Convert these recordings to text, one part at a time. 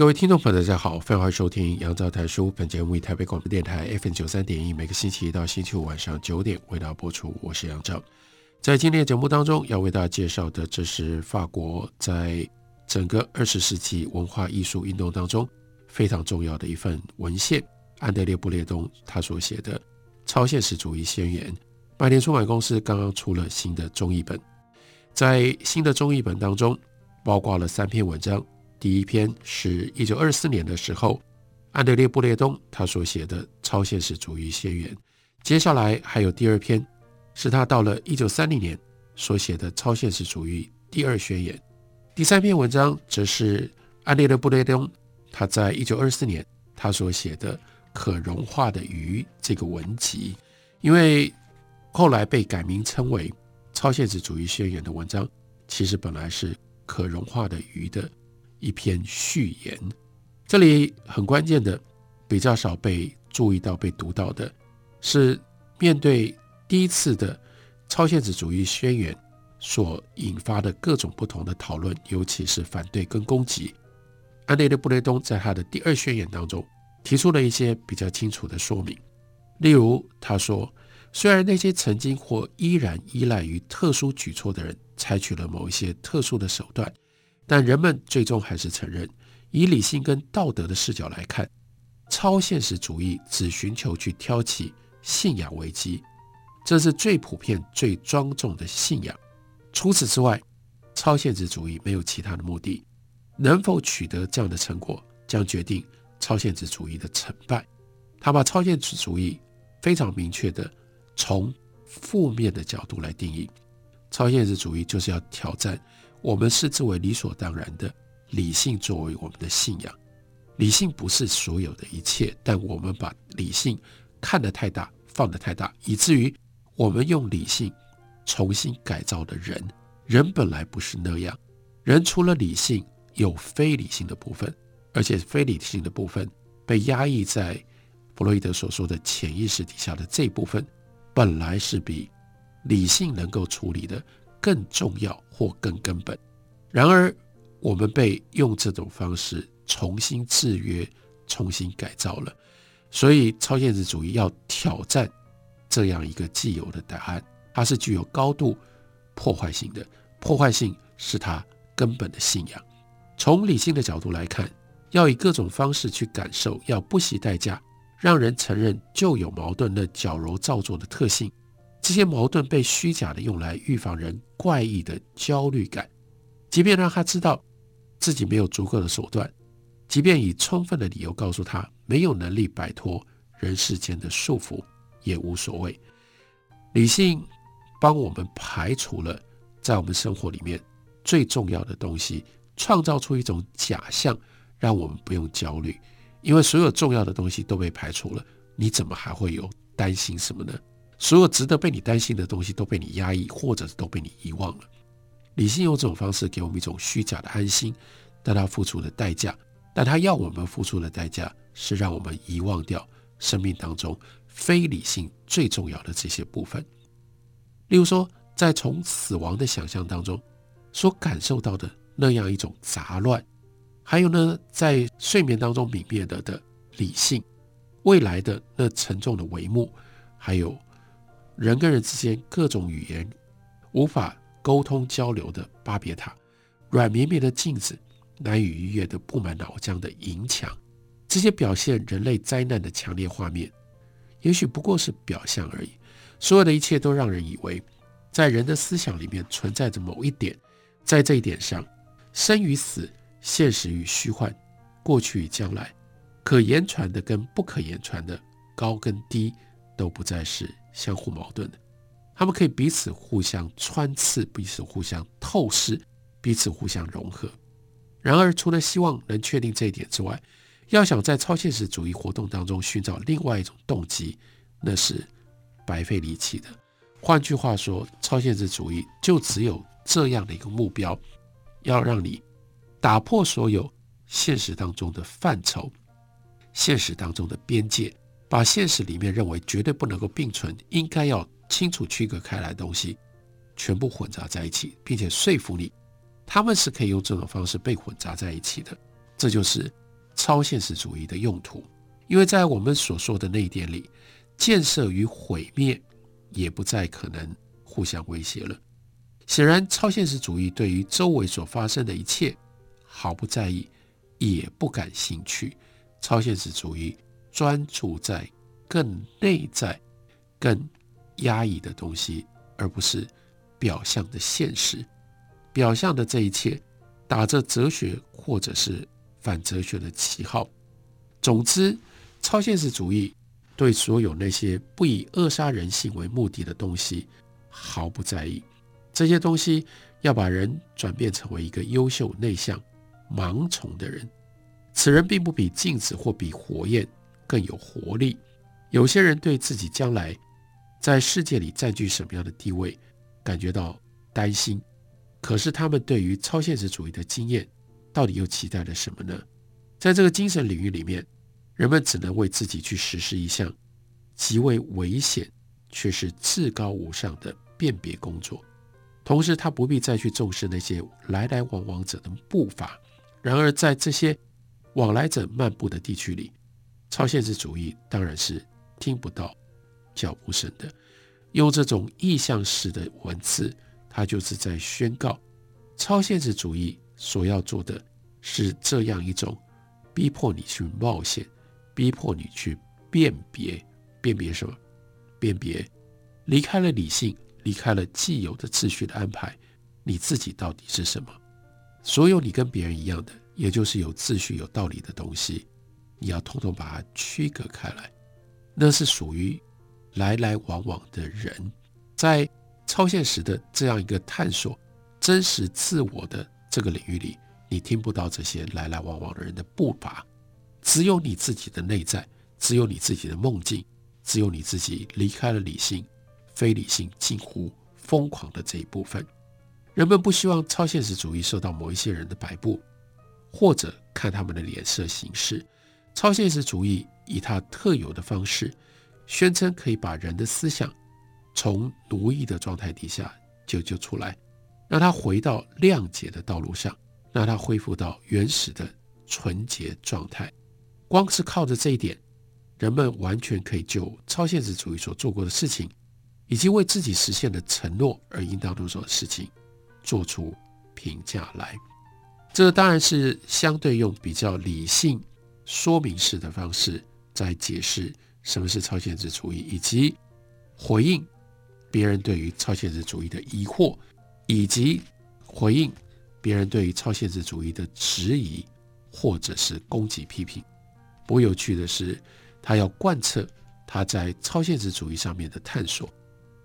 各位听众朋友，大家好，欢迎收听杨照谈书。本节目以台北广播电台 FM 九三点一，每个星期一到星期五晚上九点为大家播出。我是杨照。在今天的节目当中，要为大家介绍的，这是法国在整个二十世纪文化艺术运动当中非常重要的一份文献——安德烈·布列东他所写的《超现实主义宣言》。麦田出版公司刚刚出了新的中译本，在新的中译本当中，包括了三篇文章。第一篇是一九二四年的时候，安德烈·布列东他所写的《超现实主义宣言》。接下来还有第二篇，是他到了一九三零年所写的《超现实主义第二宣言》。第三篇文章则是安德烈·布列东他在一九二四年他所写的《可融化的鱼》这个文集，因为后来被改名称为《超现实主义宣言》的文章，其实本来是《可融化的鱼》的。一篇序言，这里很关键的，比较少被注意到、被读到的，是面对第一次的超现实主义宣言所引发的各种不同的讨论，尤其是反对跟攻击。安德烈·布雷东在他的第二宣言当中提出了一些比较清楚的说明，例如他说，虽然那些曾经或依然依赖于特殊举措的人采取了某一些特殊的手段。但人们最终还是承认，以理性跟道德的视角来看，超现实主义只寻求去挑起信仰危机，这是最普遍、最庄重的信仰。除此之外，超现实主义没有其他的目的。能否取得这样的成果，将决定超现实主义的成败。他把超现实主义非常明确地从负面的角度来定义，超现实主义就是要挑战。我们视之为理所当然的理性作为我们的信仰，理性不是所有的一切，但我们把理性看得太大，放得太大，以至于我们用理性重新改造的人。人本来不是那样，人除了理性，有非理性的部分，而且非理性的部分被压抑在弗洛伊德所说的潜意识底下的这部分，本来是比理性能够处理的。更重要或更根本，然而我们被用这种方式重新制约、重新改造了。所以，超现实主义要挑战这样一个既有的答案，它是具有高度破坏性的。破坏性是它根本的信仰。从理性的角度来看，要以各种方式去感受，要不惜代价让人承认旧有矛盾的矫揉造作的特性。这些矛盾被虚假的用来预防人怪异的焦虑感，即便让他知道自己没有足够的手段，即便以充分的理由告诉他没有能力摆脱人世间的束缚，也无所谓。理性帮我们排除了在我们生活里面最重要的东西，创造出一种假象，让我们不用焦虑，因为所有重要的东西都被排除了，你怎么还会有担心什么呢？所有值得被你担心的东西都被你压抑，或者都被你遗忘了。理性用这种方式给我们一种虚假的安心，但它付出的代价，但它要我们付出的代价是让我们遗忘掉生命当中非理性最重要的这些部分。例如说，在从死亡的想象当中所感受到的那样一种杂乱，还有呢，在睡眠当中泯灭了的理性，未来的那沉重的帷幕，还有。人跟人之间各种语言无法沟通交流的巴别塔，软绵绵的镜子，难以逾越的布满脑浆的银墙，这些表现人类灾难的强烈画面，也许不过是表象而已。所有的一切都让人以为，在人的思想里面存在着某一点，在这一点上，生与死、现实与虚幻、过去与将来、可言传的跟不可言传的、高跟低，都不再是。相互矛盾的，他们可以彼此互相穿刺，彼此互相透视，彼此互相融合。然而，除了希望能确定这一点之外，要想在超现实主义活动当中寻找另外一种动机，那是白费力气的。换句话说，超现实主义就只有这样的一个目标，要让你打破所有现实当中的范畴、现实当中的边界，把现实里面认为绝对不能够并存、应该要清楚区隔开来的东西，全部混杂在一起，并且说服你，他们是可以用这种方式被混杂在一起的。这就是。超现实主义的用途，因为在我们所说的那一点里，建设与毁灭也不再可能互相威胁了。显然，超现实主义对于周围所发生的一切毫不在意，也不感兴趣。超现实主义专注在更内在、更压抑的东西，而不是表象的现实。表象的这一切，打着哲学或者是。反哲学的旗号。总之，超现实主义对所有那些不以扼杀人性为目的的东西毫不在意。这些东西要把人转变成为一个优秀、内向、盲从的人。此人并不比镜子或比火焰更有活力。有些人对自己将来在世界里占据什么样的地位感觉到担心，可是他们对于超现实主义的经验。到底又期待了什么呢？在这个精神领域里面，人们只能为自己去实施一项极为危险却是至高无上的辨别工作。同时，他不必再去重视那些来来往往者的步伐。然而，在这些往来者漫步的地区里，超现实主义当然是听不到脚步声的。用这种意象式的文字，他就是在宣告超现实主义。所要做的是这样一种逼迫你去冒险，逼迫你去辨别，辨别什么？辨别离开了理性，离开了既有的秩序的安排，你自己到底是什么？所有你跟别人一样的，也就是有秩序、有道理的东西，你要统统把它区隔开来。那是属于来来往往的人，在超现实的这样一个探索真实自我的。这个领域里，你听不到这些来来往往的人的步伐，只有你自己的内在，只有你自己的梦境，只有你自己离开了理性、非理性、近乎疯狂的这一部分。人们不希望超现实主义受到某一些人的摆布，或者看他们的脸色行事。超现实主义以它特有的方式，宣称可以把人的思想从奴役的状态底下救救出来。让他回到谅解的道路上，让他恢复到原始的纯洁状态。光是靠着这一点，人们完全可以就超现实主义所做过的事情，以及为自己实现的承诺而应当做的事情，做出评价来。这当然是相对用比较理性说明式的方式在解释什么是超现实主义，以及回应别人对于超现实主义的疑惑。以及回应别人对于超现实主义的质疑，或者是攻击批评。不过有趣的是，他要贯彻他在超现实主义上面的探索。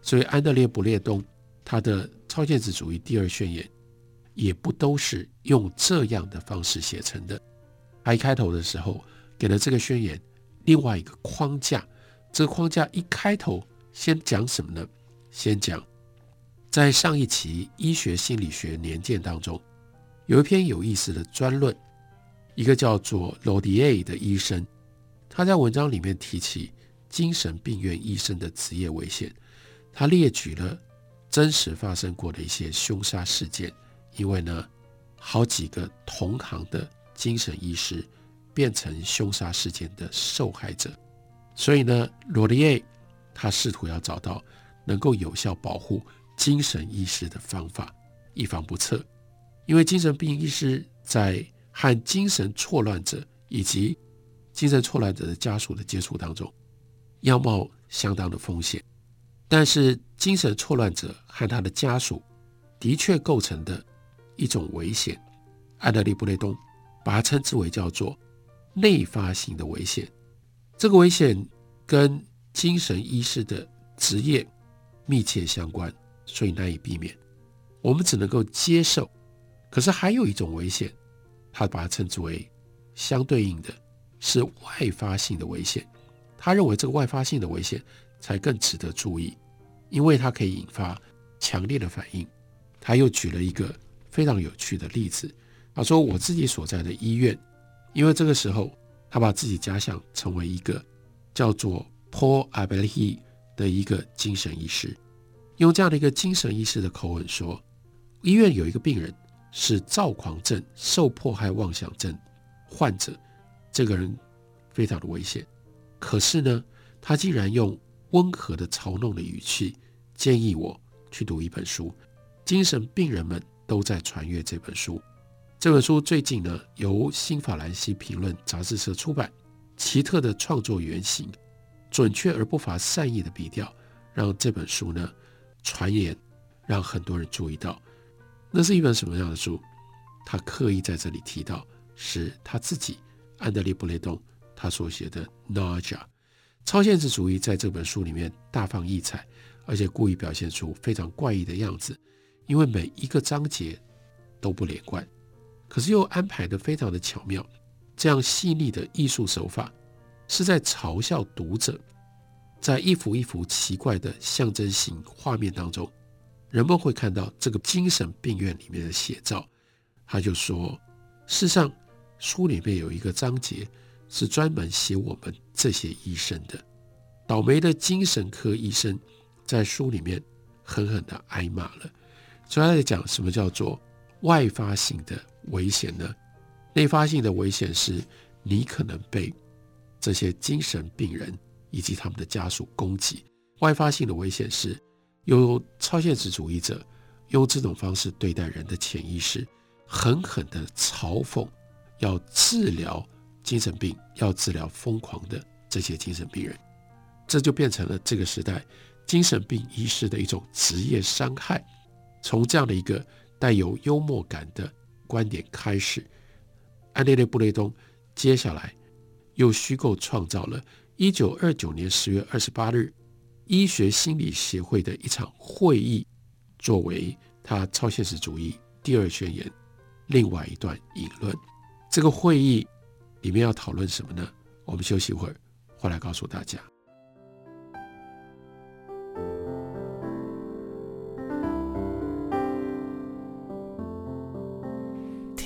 所以安德烈·布列东他的超现实主义第二宣言，也不都是用这样的方式写成的。他一开头的时候给了这个宣言另外一个框架。这个框架一开头先讲什么呢？先讲。在上一期《医学心理学年鉴》当中，有一篇有意思的专论，一个叫做罗迪埃的医生，他在文章里面提起精神病院医生的职业危险，他列举了真实发生过的一些凶杀事件，因为呢，好几个同行的精神医师变成凶杀事件的受害者，所以呢，罗迪埃他试图要找到能够有效保护。精神医师的方法，以防不测，因为精神病医师在和精神错乱者以及精神错乱者的家属的接触当中，要冒相当的风险。但是，精神错乱者和他的家属的确构成的一种危险，安德烈·布雷东把它称之为叫做内发性的危险。这个危险跟精神医师的职业密切相关。所以难以避免，我们只能够接受可是还有一种危险，他把它称之为相对应的，是外发性的危险。他认为这个外发性的危险才更值得注意，因为它可以引发强烈的反应。他又举了一个非常有趣的例子，他说：“我自己所在的医院，因为这个时候他把自己假想成为一个叫做 Paul Abelhi 的一个精神医师，用这样的一个精神医师的口吻说，医院有一个病人是躁狂症、受迫害妄想症患者，这个人非常的危险。可是呢，他竟然用温和的嘲弄的语气建议我去读一本书。精神病人们都在传阅这本书。这本书最近呢，由新法兰西评论杂志社出版。奇特的创作原型，准确而不乏善意的笔调，让这本书呢传言，让很多人注意到。那是一本什么样的书？他刻意在这里提到，是他自己安德烈·布雷东他所写的《Naja》。超现实主义在这本书里面大放异彩，而且故意表现出非常怪异的样子，因为每一个章节都不连贯，可是又安排的非常的巧妙。这样细腻的艺术手法，是在嘲笑读者，在一幅一幅奇怪的象征性画面当中，人们会看到这个精神病院里面的写照。他就说，事实上，书里面有一个章节是专门写我们这些医生的。倒霉的精神科医生在书里面狠狠地挨骂了。所以他在讲什么叫做外发性的危险呢？内发性的危险是，你可能被这些精神病人以及他们的家属攻击；外发性的危险是，有超现实主义者用这种方式对待人的潜意识，狠狠地嘲讽要治疗精神病、要治疗疯狂的这些精神病人，这就变成了这个时代精神病医师的一种职业伤害。从这样的一个带有幽默感的观点开始。安德烈·布雷东接下来又虚构创造了1929年10月28日医学心理协会的一场会议，作为他超现实主义第二宣言另外一段引论。这个会议里面要讨论什么呢？我们休息一会儿，回来告诉大家。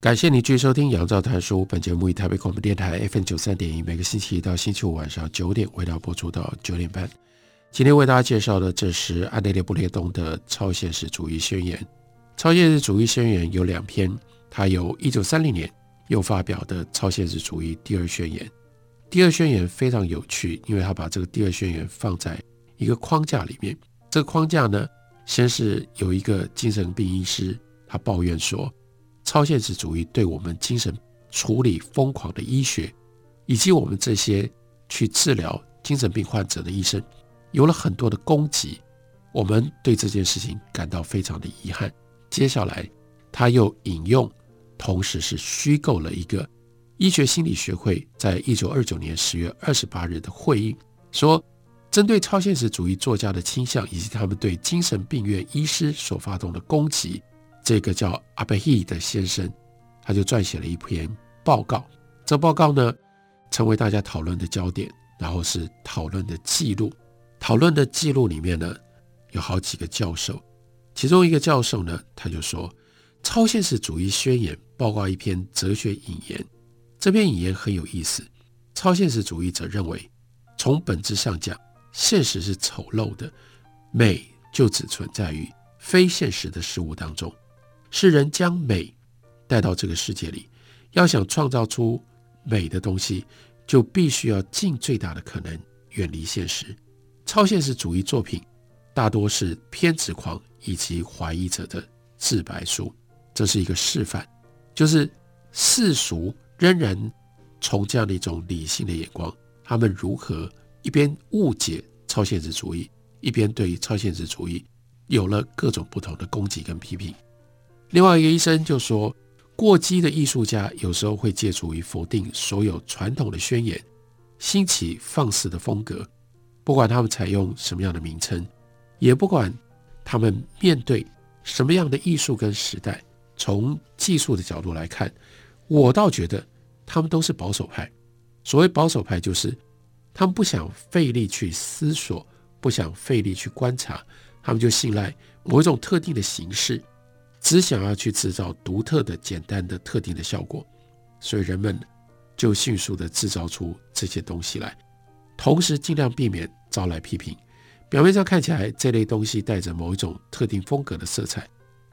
感谢你继续收听《杨照谈书》。本节目以台北广播电台 FM 九三点一，每个星期一到星期五晚上九点，为大家播出到九点半。今天为大家介绍的，这是安德烈·布列东的《超现实主义宣言》。《超现实主义宣言》有两篇，他有一九三零年又发表的《超现实主义第二宣言》。第二宣言非常有趣，因为他把这个第二宣言放在一个框架里面。这个框架呢，先是有一个精神病医师，他抱怨说。超现实主义对我们精神处理疯狂的医学，以及我们这些去治疗精神病患者的医生，有了很多的攻击。我们对这件事情感到非常的遗憾。接下来，他又引用，同时是虚构了一个医学心理学会在一九二九年十月二十八日的会议，说针对超现实主义作家的倾向，以及他们对精神病院医师所发动的攻击。这个叫阿贝希的先生，他就撰写了一篇报告。这报告呢，成为大家讨论的焦点，然后是讨论的记录。讨论的记录里面呢，有好几个教授，其中一个教授呢，他就说，《超现实主义宣言》报告一篇哲学引言。这篇引言很有意思。超现实主义者认为，从本质上讲，现实是丑陋的，美就只存在于非现实的事物当中。是人将美带到这个世界里，要想创造出美的东西，就必须要尽最大的可能远离现实。超现实主义作品大多是偏执狂以及怀疑者的自白书，这是一个示范，就是世俗仍然从这样的一种理性的眼光，他们如何一边误解超现实主义，一边对超现实主义有了各种不同的攻击跟批评。另外一个医生就说，过激的艺术家有时候会借助于否定所有传统的宣言，兴起放肆的风格。不管他们采用什么样的名称，也不管他们面对什么样的艺术跟时代，从技术的角度来看，我倒觉得他们都是保守派。所谓保守派，就是他们不想费力去思索，不想费力去观察，他们就信赖某一种特定的形式，只想要去制造独特的、简单的、特定的效果。所以人们就迅速地制造出这些东西来。同时，尽量避免招来批评。表面上看起来，这类东西带着某一种特定风格的色彩，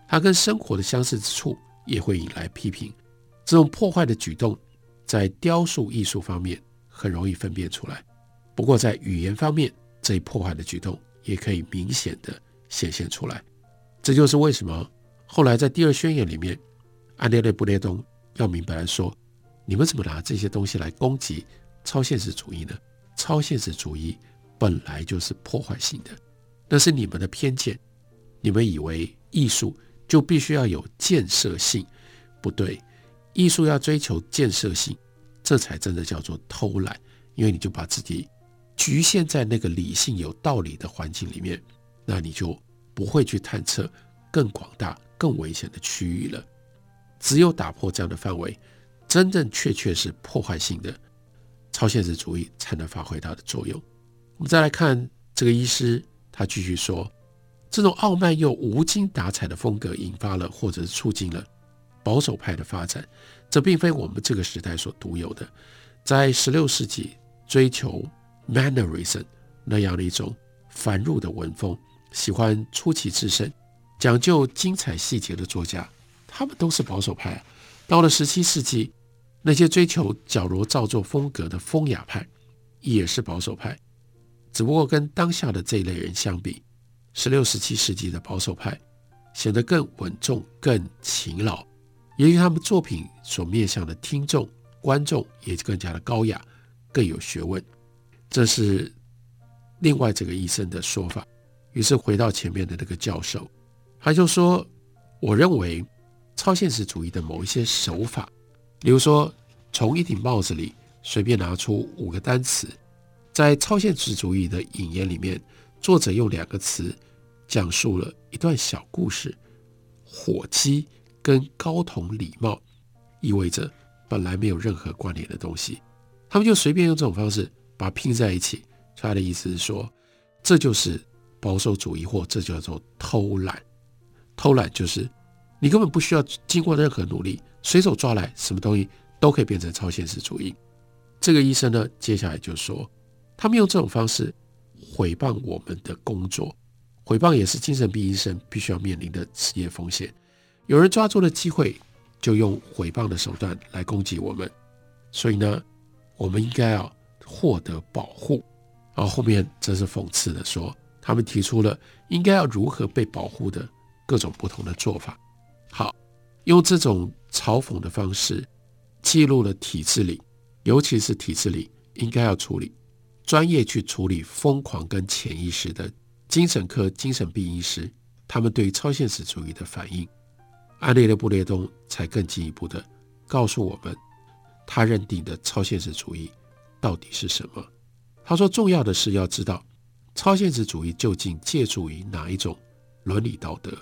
它跟生活的相似之处也会引来批评。这种破坏的举动，在雕塑艺术方面很容易分辨出来。不过，在语言方面，这一破坏的举动也可以明显地显现出来。这就是为什么后来在第二宣言里面，安德烈·布列东要明白来说：你们怎么拿这些东西来攻击超现实主义呢？超现实主义本来就是破坏性的，那是你们的偏见。你们以为艺术就必须要有建设性，不对，艺术要追求建设性，这才真的叫做偷懒。因为你就把自己局限在那个理性有道理的环境里面，那你就不会去探测更广大、更危险的区域了。只有打破这样的范围，真正确确是破坏性的。超现实主义才能发挥它的作用。我们再来看这个医师，他继续说，这种傲慢又无精打采的风格引发了或者是促进了保守派的发展。这并非我们这个时代所独有的。在十六世纪，追求 mannerism 那样的一种繁缛的文风，喜欢出奇制胜、讲究精彩细节的作家，他们都是保守派。到了十七世纪。那些追求矫揉造作风格的风雅派，也是保守派，只不过跟当下的这一类人相比，十六、十七世纪的保守派显得更稳重、更勤劳，也许他们作品所面向的听众、观众也更加的高雅、更有学问。这是另外这个医生的说法。于是回到前面的那个教授，他就说：“我认为超现实主义的某一些手法。”比如说，从一顶帽子里随便拿出五个单词，在超现实主义的引言里面，作者用两个词讲述了一段小故事：火鸡跟高筒礼帽，意味着本来没有任何关联的东西，他们就随便用这种方式把它拼在一起。他的意思是说，这就是保守主义，或这叫做偷懒。偷懒就是你根本不需要经过任何努力。随手抓来什么东西都可以变成超现实主义。这个医生呢，接下来就说，他们用这种方式毁谤我们的工作，毁谤也是精神病医生必须要面临的职业风险。有人抓住了机会，就用毁谤的手段来攻击我们，所以呢，我们应该要获得保护。然后后面则是讽刺的说，他们提出了应该要如何被保护的各种不同的做法。好，用这种。嘲讽的方式记录了体制里，尤其是体制里应该要处理专业去处理疯狂跟潜意识的精神科精神病医师，他们对超现实主义的反应。安德烈布列东才更进一步的告诉我们，他认定的超现实主义到底是什么。他说，重要的是要知道超现实主义究竟借助于哪一种伦理道德，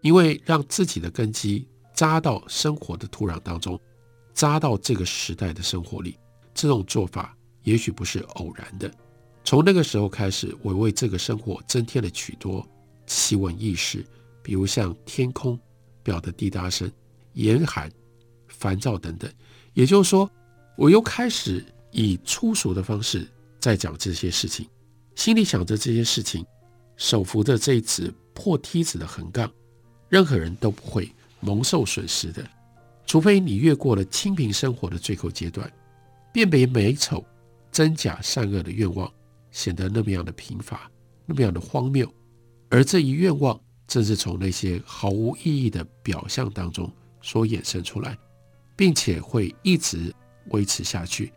因为让自己的根基。扎到生活的土壤当中，扎到这个时代的生活里，这种做法也许不是偶然的。从那个时候开始，我为这个生活增添了许多奇闻异事，比如像天空表的滴答声、严寒、烦躁等等。也就是说，我又开始以粗俗的方式在讲这些事情，心里想着这些事情，手扶着这一支破梯子的横杠，任何人都不会。蒙受损失的，除非你越过了清贫生活的最后阶段，辨别美丑、真假善恶的愿望显得那么样的贫乏，那么样的荒谬。而这一愿望正是从那些毫无意义的表象当中所衍生出来，并且会一直维持下去。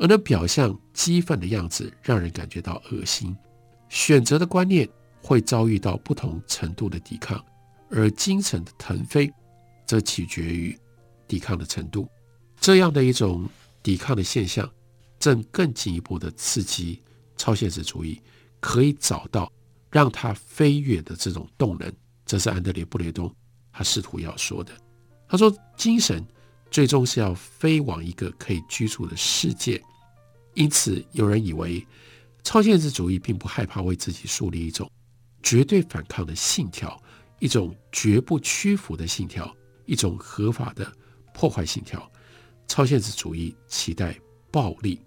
而那表象激愤的样子，让人感觉到恶心。选择的观念会遭遇到不同程度的抵抗，而精神的腾飞，则取决于抵抗的程度。这样的一种抵抗的现象，正更进一步的刺激超现实主义可以找到让它飞跃的这种动能。这是安德烈·布雷东他试图要说的。他说，精神最终是要飞往一个可以居住的世界。因此，有人以为超现实主义并不害怕为自己树立一种绝对反抗的信条，一种绝不屈服的信条，一种合法的破坏信条。超现实主义期待暴力。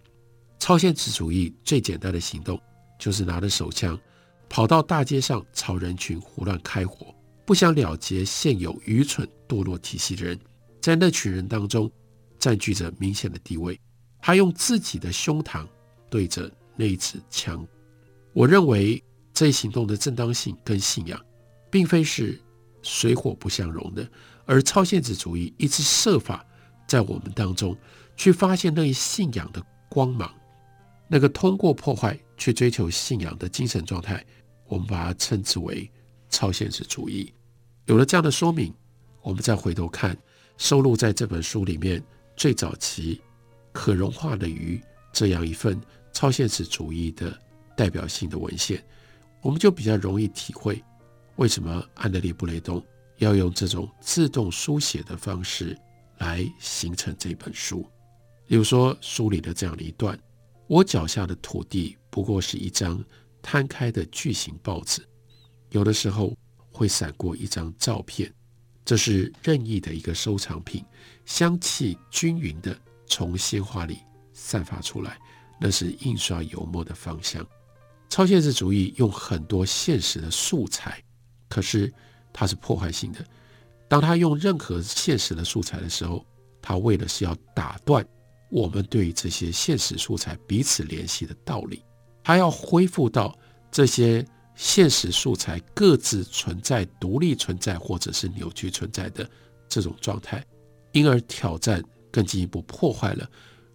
超现实主义最简单的行动就是拿着手枪跑到大街上朝人群胡乱开火，不想了结现有愚蠢堕落体系的人，在那群人当中占据着明显的地位。他用自己的胸膛对着那一支枪。我认为这一行动的正当性跟信仰，并非是水火不相容的，而超现实主义一直设法在我们当中去发现那一信仰的光芒，那个通过破坏去追求信仰的精神状态，我们把它称之为超现实主义。有了这样的说明，我们再回头看收录在这本书里面最早期。可融化的鱼这样一份超现实主义的代表性的文献，我们就比较容易体会为什么安德烈·布雷东要用这种自动书写的方式来形成这本书。比如说书里的这样的一段：我脚下的土地不过是一张摊开的巨型报纸，有的时候会闪过一张照片，这是任意的一个收藏品，香气均匀的。从鲜花里散发出来，那是印刷油墨的芳香。超现实主义用很多现实的素材，可是它是破坏性的。当他用任何现实的素材的时候，他为的是要打断我们对于这些现实素材彼此联系的道理，他要恢复到这些现实素材各自存在、独立存在或者是扭曲存在的这种状态，因而挑战。更进一步破坏了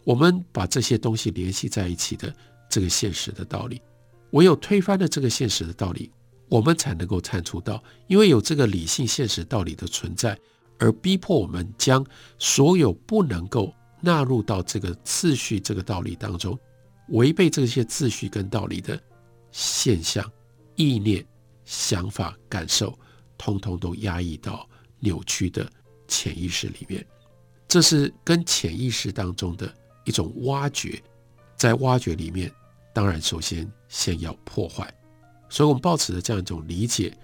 我们把这些东西联系在一起的这个现实的道理。唯有推翻了这个现实的道理，我们才能够探出到，因为有这个理性现实道理的存在，而逼迫我们将所有不能够纳入到这个次序、这个道理当中，违背这些秩序跟道理的现象、意念、想法、感受，通通都压抑到扭曲的潜意识里面。这是跟潜意识当中的一种挖掘，在挖掘里面，当然首先先要破坏。所以，我们抱持着这样一种理解，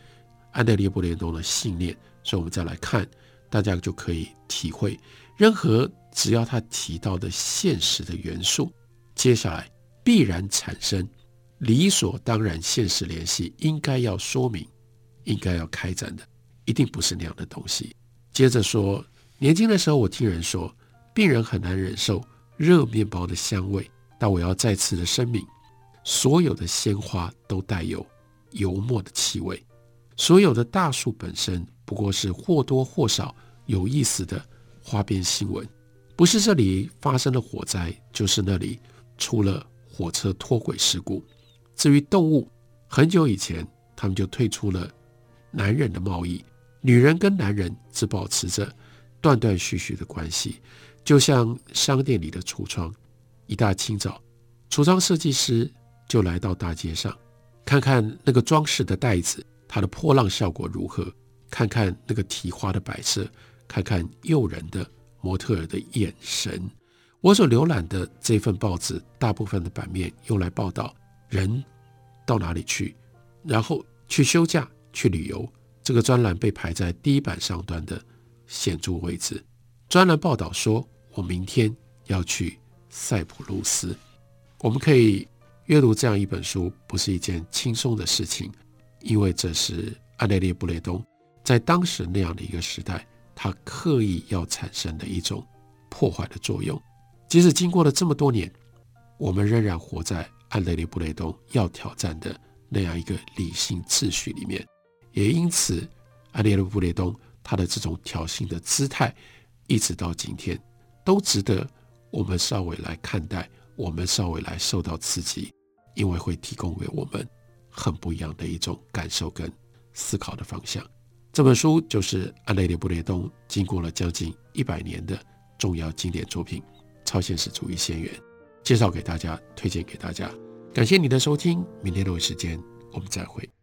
安德烈·布雷东的信念，所以我们再来看，大家就可以体会，任何只要他提到的现实的元素，接下来必然产生理所当然现实联系，应该要说明，应该要开展的，一定不是那样的东西。接着说。年轻的时候，我听人说，病人很难忍受热面包的香味。但我要再次的声明，所有的鲜花都带有油墨的气味，所有的大树本身不过是或多或少有意思的花边新闻。不是这里发生了火灾，就是那里出了火车脱轨事故。至于动物，很久以前他们就退出了男人的贸易，女人跟男人只保持着。断断续续的关系，就像商店里的橱窗。一大清早，橱窗设计师就来到大街上，看看那个装饰的袋子，它的波浪效果如何；看看那个提花的摆设，看看诱人的模特儿的眼神。我所浏览的这份报纸，大部分的版面用来报道人到哪里去，然后去休假、去旅游。这个专栏被排在第一版上端的。显著位置。专栏报道说，我明天要去塞浦路斯。我们可以阅读这样一本书，不是一件轻松的事情，因为这是安德烈·布雷东在当时那样的一个时代，他刻意要产生的一种破坏的作用。即使经过了这么多年，我们仍然活在安德烈布雷东要挑战的那样一个理性秩序里面，也因此，安德烈布雷东他的这种挑衅的姿态，一直到今天，都值得我们稍微来看待，我们稍微来受到刺激，因为会提供给我们很不一样的一种感受跟思考的方向。这本书就是安德烈布雷东经过了将近一百年的重要经典作品《超现实主义先源》，介绍给大家，推荐给大家。感谢你的收听，明天同一时间我们再会。